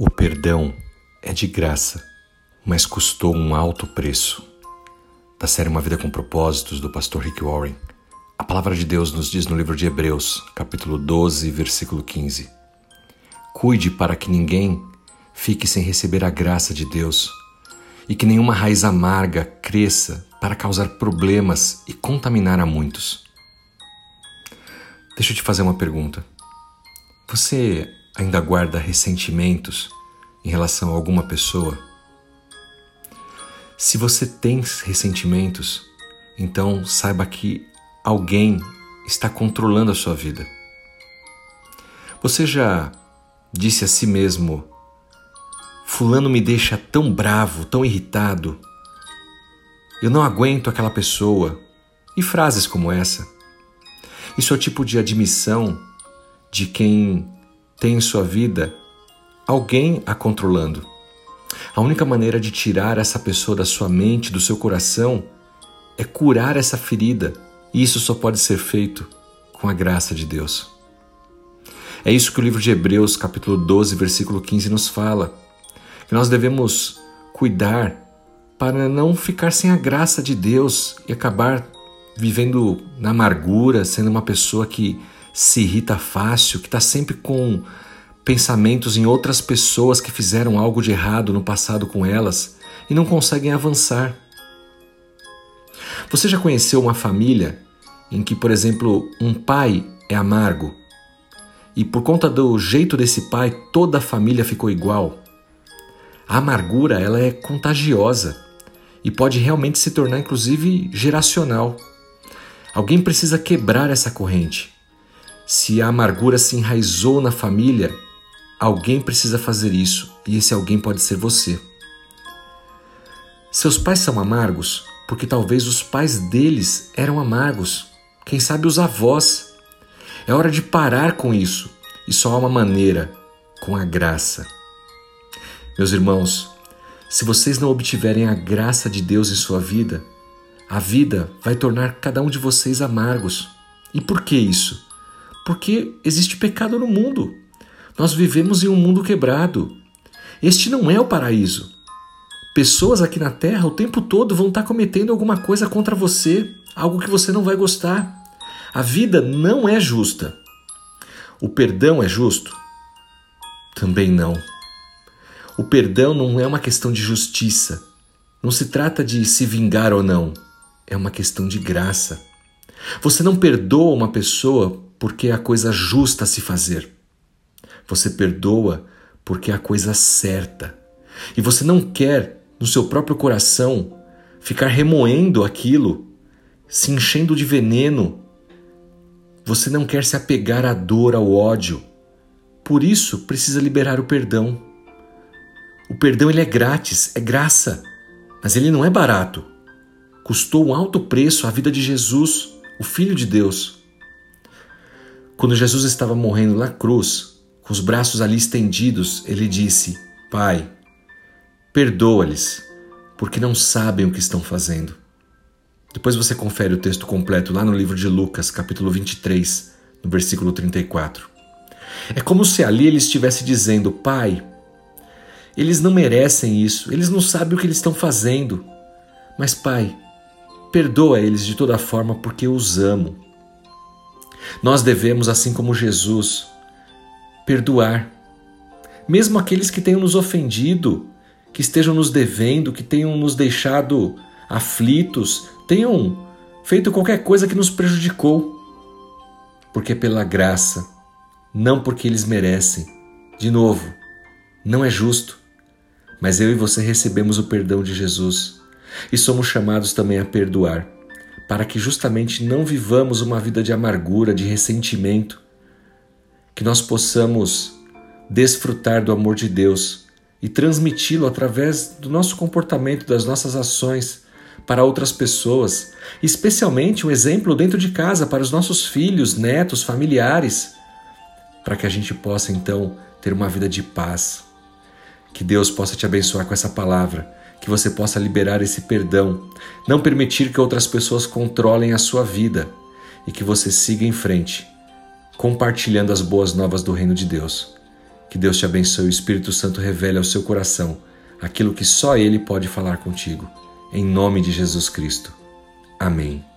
O perdão é de graça, mas custou um alto preço. Da série Uma Vida com Propósitos, do pastor Rick Warren, a palavra de Deus nos diz no livro de Hebreus, capítulo 12, versículo 15: Cuide para que ninguém fique sem receber a graça de Deus e que nenhuma raiz amarga cresça para causar problemas e contaminar a muitos. Deixa eu te fazer uma pergunta. Você ainda guarda ressentimentos em relação a alguma pessoa? Se você tem ressentimentos, então saiba que alguém está controlando a sua vida. Você já disse a si mesmo: Fulano me deixa tão bravo, tão irritado. Eu não aguento aquela pessoa. E frases como essa. Isso é o tipo de admissão de quem tem em sua vida alguém a controlando. A única maneira de tirar essa pessoa da sua mente, do seu coração, é curar essa ferida, e isso só pode ser feito com a graça de Deus. É isso que o livro de Hebreus, capítulo 12, versículo 15 nos fala, que nós devemos cuidar para não ficar sem a graça de Deus e acabar vivendo na amargura, sendo uma pessoa que se irrita fácil, que está sempre com pensamentos em outras pessoas que fizeram algo de errado no passado com elas e não conseguem avançar. Você já conheceu uma família em que, por exemplo, um pai é amargo e por conta do jeito desse pai toda a família ficou igual? A amargura ela é contagiosa e pode realmente se tornar inclusive geracional. Alguém precisa quebrar essa corrente. Se a amargura se enraizou na família, alguém precisa fazer isso e esse alguém pode ser você. Seus pais são amargos porque talvez os pais deles eram amargos, quem sabe os avós. É hora de parar com isso e só há uma maneira com a graça. Meus irmãos, se vocês não obtiverem a graça de Deus em sua vida, a vida vai tornar cada um de vocês amargos. E por que isso? Porque existe pecado no mundo. Nós vivemos em um mundo quebrado. Este não é o paraíso. Pessoas aqui na Terra o tempo todo vão estar cometendo alguma coisa contra você, algo que você não vai gostar. A vida não é justa. O perdão é justo? Também não. O perdão não é uma questão de justiça. Não se trata de se vingar ou não. É uma questão de graça. Você não perdoa uma pessoa porque é a coisa justa a se fazer. Você perdoa porque é a coisa certa. E você não quer, no seu próprio coração, ficar remoendo aquilo, se enchendo de veneno. Você não quer se apegar à dor, ao ódio. Por isso, precisa liberar o perdão. O perdão ele é grátis, é graça, mas ele não é barato. Custou um alto preço a vida de Jesus, o Filho de Deus. Quando Jesus estava morrendo na cruz, com os braços ali estendidos, ele disse: Pai, perdoa-lhes, porque não sabem o que estão fazendo. Depois você confere o texto completo lá no livro de Lucas, capítulo 23, no versículo 34. É como se ali ele estivesse dizendo: Pai, eles não merecem isso, eles não sabem o que eles estão fazendo. Mas, Pai, perdoa eles de toda forma porque eu os amo. Nós devemos, assim como Jesus, perdoar. Mesmo aqueles que tenham nos ofendido, que estejam nos devendo, que tenham nos deixado aflitos, tenham feito qualquer coisa que nos prejudicou. Porque é pela graça, não porque eles merecem. De novo, não é justo. Mas eu e você recebemos o perdão de Jesus e somos chamados também a perdoar para que justamente não vivamos uma vida de amargura, de ressentimento, que nós possamos desfrutar do amor de Deus e transmiti-lo através do nosso comportamento, das nossas ações para outras pessoas, especialmente um exemplo dentro de casa para os nossos filhos, netos, familiares, para que a gente possa então ter uma vida de paz. Que Deus possa te abençoar com essa palavra que você possa liberar esse perdão, não permitir que outras pessoas controlem a sua vida e que você siga em frente, compartilhando as boas novas do Reino de Deus. Que Deus te abençoe e o Espírito Santo revele ao seu coração aquilo que só Ele pode falar contigo. Em nome de Jesus Cristo. Amém.